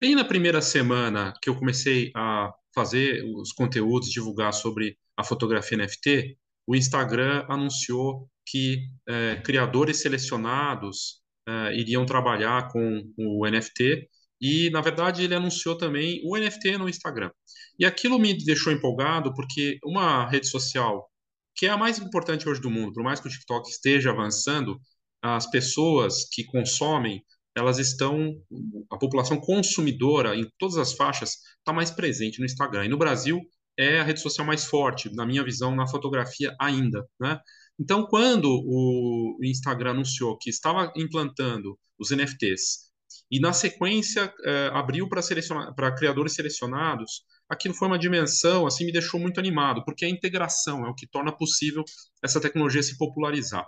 Bem na primeira semana que eu comecei a fazer os conteúdos, divulgar sobre a fotografia NFT, o Instagram anunciou que é, criadores selecionados é, iriam trabalhar com o NFT e, na verdade, ele anunciou também o NFT no Instagram. E aquilo me deixou empolgado porque uma rede social que é a mais importante hoje do mundo, por mais que o TikTok esteja avançando, as pessoas que consomem, elas estão, a população consumidora em todas as faixas está mais presente no Instagram. E no Brasil é a rede social mais forte, na minha visão, na fotografia ainda, né? Então, quando o Instagram anunciou que estava implantando os NFTs e na sequência eh, abriu para criadores selecionados, aquilo foi uma dimensão assim me deixou muito animado, porque a integração é o que torna possível essa tecnologia se popularizar.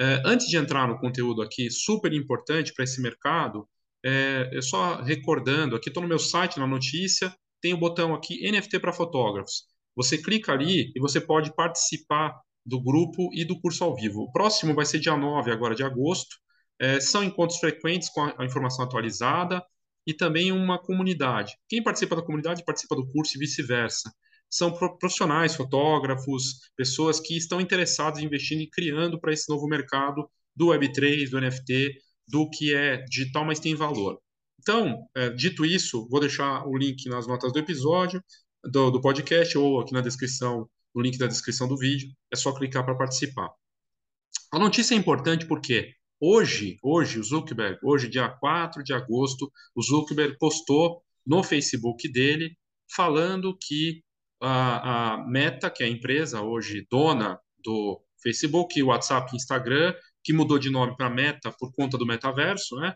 Eh, antes de entrar no conteúdo aqui super importante para esse mercado, é, eu só recordando, aqui estou no meu site, na notícia, tem o botão aqui NFT para fotógrafos. Você clica ali e você pode participar do grupo e do curso ao vivo. O próximo vai ser dia 9 agora de agosto. É, são encontros frequentes com a, a informação atualizada e também uma comunidade. Quem participa da comunidade participa do curso e vice-versa. São profissionais, fotógrafos, pessoas que estão interessados em investindo e criando para esse novo mercado do Web3, do NFT, do que é digital, mas tem valor. Então, é, dito isso, vou deixar o link nas notas do episódio, do, do podcast, ou aqui na descrição no link da descrição do vídeo, é só clicar para participar. A notícia é importante porque hoje, hoje o Zuckerberg, hoje dia 4 de agosto, o Zuckerberg postou no Facebook dele falando que a, a Meta, que é a empresa hoje dona do Facebook, WhatsApp e Instagram, que mudou de nome para Meta por conta do metaverso, né?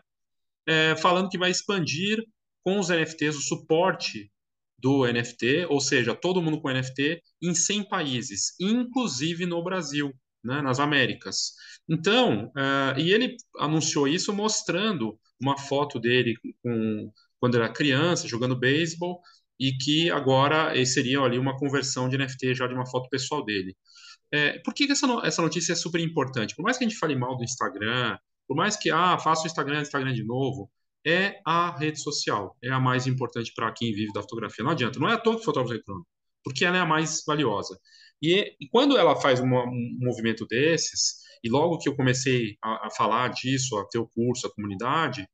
É, falando que vai expandir com os NFTs o suporte do NFT, ou seja, todo mundo com NFT, em 100 países, inclusive no Brasil, né, nas Américas. Então, uh, e ele anunciou isso mostrando uma foto dele com, quando era criança, jogando beisebol, e que agora seria ali uma conversão de NFT já de uma foto pessoal dele. É, por que, que essa, essa notícia é super importante? Por mais que a gente fale mal do Instagram, por mais que, ah, faça o Instagram, Instagram de novo, é a rede social, é a mais importante para quem vive da fotografia. Não adianta, não é à toa que fotógrafo eletrônico, porque ela é a mais valiosa. E, quando ela faz um movimento desses, e logo que eu comecei a, a, falar disso, a ter o curso, a comunidade,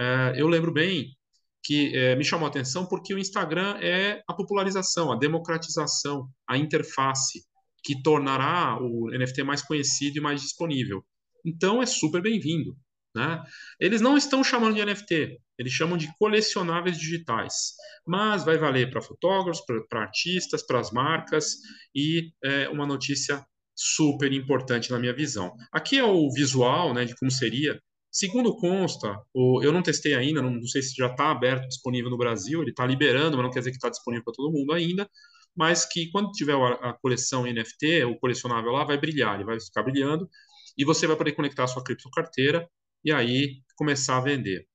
é, eu lembro bem que é, me chamou a atenção porque o Instagram é a popularização, a democratização, a interface que tornará o NFT mais conhecido e mais disponível. Então é super bem-vindo. Né? Eles não estão chamando de NFT, eles chamam de colecionáveis digitais, mas vai valer para fotógrafos, para artistas, para as marcas e é uma notícia super importante na minha visão. Aqui é o visual né, de como seria. Segundo consta, o, eu não testei ainda, não, não sei se já está aberto, disponível no Brasil, ele está liberando, mas não quer dizer que está disponível para todo mundo ainda, mas que quando tiver a, coleção NFT, o colecionável lá vai brilhar, ele vai ficar brilhando, e você vai poder conectar a sua criptocarteira e aí começar a vender.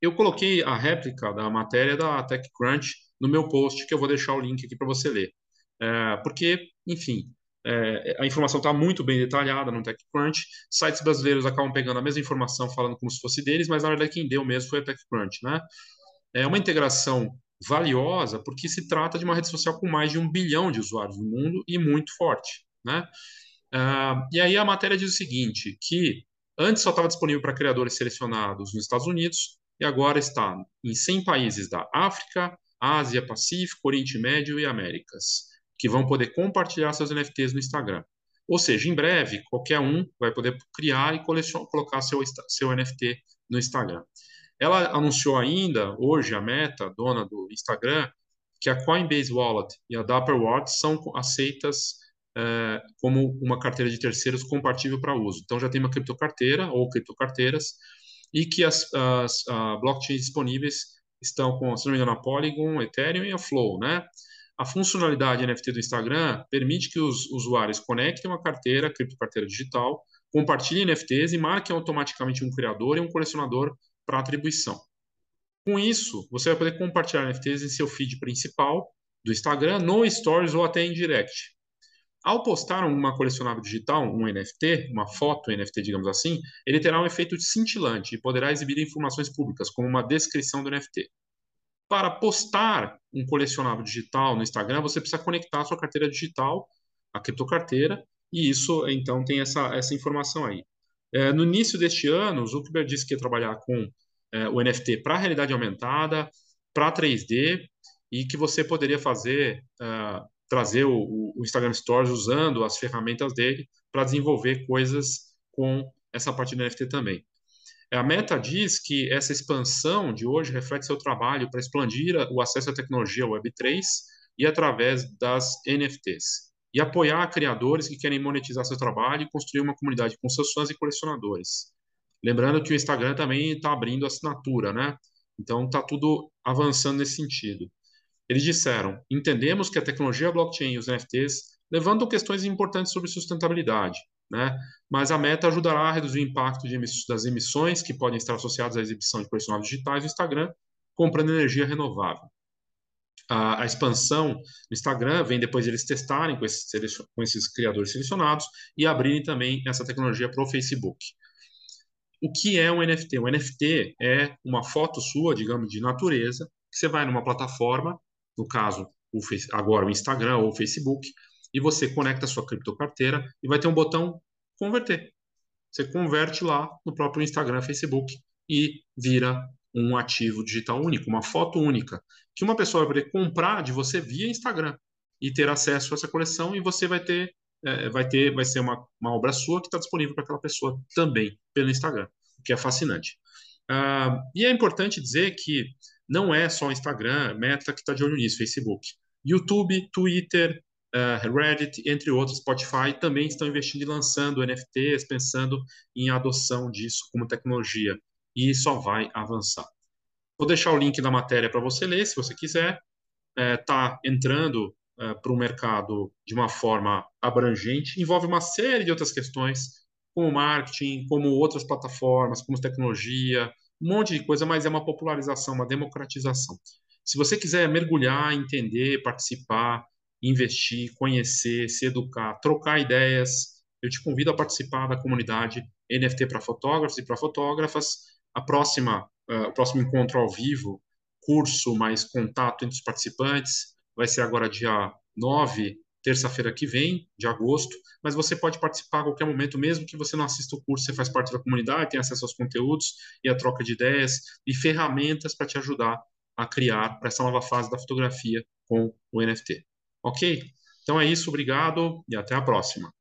Eu coloquei a réplica da matéria da TechCrunch no meu post, que eu vou deixar o link aqui para você ler. É, porque, enfim, é, a informação está muito bem detalhada no TechCrunch. Sites brasileiros acabam pegando a mesma informação, falando como se fosse deles, mas na verdade quem deu mesmo foi a TechCrunch. Né? É uma integração valiosa porque se trata de uma rede social com mais de um bilhão de usuários no mundo e muito forte. Né? Uh, e aí a matéria diz o seguinte, que Antes só estava disponível para criadores selecionados nos Estados Unidos e agora está em 100 países da África, Ásia, Pacífico, Oriente Médio e Américas, que vão poder compartilhar seus NFTs no Instagram. Ou seja, em breve, qualquer um vai poder criar e colocar seu, seu NFT no Instagram. Ela anunciou ainda, hoje, a Meta, dona do Instagram, que a Coinbase Wallet e a Dapper Wallet são aceitas é, como uma carteira de terceiros compatível para uso. Então já tem uma criptocarteira ou criptocarteiras e que as, as blockchains disponíveis estão com, se não me engano, a Polygon, Ethereum e a Flow, né? A funcionalidade NFT do Instagram permite que os usuários conectem uma carteira, criptocarteira digital, compartilhem NFTs e marquem automaticamente um criador e um colecionador para atribuição. Com isso, você vai poder compartilhar NFTs em seu feed principal do Instagram, no Stories ou até em Direct. Ao postar uma colecionável digital, um NFT, uma foto NFT, digamos assim, ele terá um efeito cintilante e poderá exibir informações públicas, como uma descrição do NFT. Para postar um colecionável digital no Instagram, você precisa conectar a sua carteira digital, a criptocarteira, e isso, então, tem essa, essa informação aí. É, no início deste ano, o Zuckerberg disse que ia trabalhar com é, o NFT para realidade aumentada, para 3D, e que você poderia fazer uh, trazer o, o, Instagram Stories usando as ferramentas dele para desenvolver coisas com essa parte do NFT também. A Meta diz que essa expansão de hoje reflete seu trabalho para expandir o acesso à tecnologia Web3 e através das NFTs, e apoiar criadores que querem monetizar seu trabalho e construir uma comunidade com seus fãs e colecionadores. Lembrando que o Instagram também está abrindo assinatura, né? Então está tudo avançando nesse sentido. Eles disseram: entendemos que a tecnologia blockchain e os NFTs levantam questões importantes sobre sustentabilidade, né? mas a meta ajudará a reduzir o impacto emiss das emissões que podem estar associadas à exibição de colecionáveis digitais no Instagram, comprando energia renovável. A, expansão no Instagram vem depois de eles testarem com esses, com esses criadores selecionados e abrirem também essa tecnologia para o Facebook. O que é um NFT? Um NFT é uma foto sua, digamos, de natureza, que você vai numa plataforma no caso, o, agora o Instagram ou o Facebook, e você conecta a sua criptocarteira e vai ter um botão converter. Você converte lá no próprio Instagram, Facebook e vira um ativo digital único, uma foto única, que uma pessoa vai poder comprar de você via Instagram e ter acesso a essa coleção e você vai ter é, vai ter vai ser uma, uma obra sua que está disponível para aquela pessoa também pelo Instagram, o que é fascinante. Uh, e é importante dizer que não é só Instagram, Meta que está de olho nisso, Facebook. YouTube, Twitter, uh, Reddit, entre outros, Spotify, também estão investindo e lançando NFTs, pensando em adoção disso como tecnologia. E só vai avançar. Vou deixar o link da matéria para você ler, se você quiser. Está é, entrando é, para o mercado de uma forma abrangente, envolve uma série de outras questões, como marketing, como outras plataformas, como tecnologia, um monte de coisa, mas é uma popularização, uma democratização. Se você quiser mergulhar, entender, participar, investir, conhecer, se educar, trocar ideias, eu te convido a participar da comunidade NFT para fotógrafos e para fotógrafas. A próxima, uh, o próximo encontro ao vivo, curso mais contato entre os participantes, vai ser agora dia 9 terça-feira que vem, de agosto, mas você pode participar a qualquer momento, mesmo que você não assista o curso, você faz parte da comunidade, tem acesso aos conteúdos e a troca de ideias e ferramentas para te ajudar a criar para essa nova fase da fotografia com o NFT. Ok? Então é isso, obrigado e até a próxima.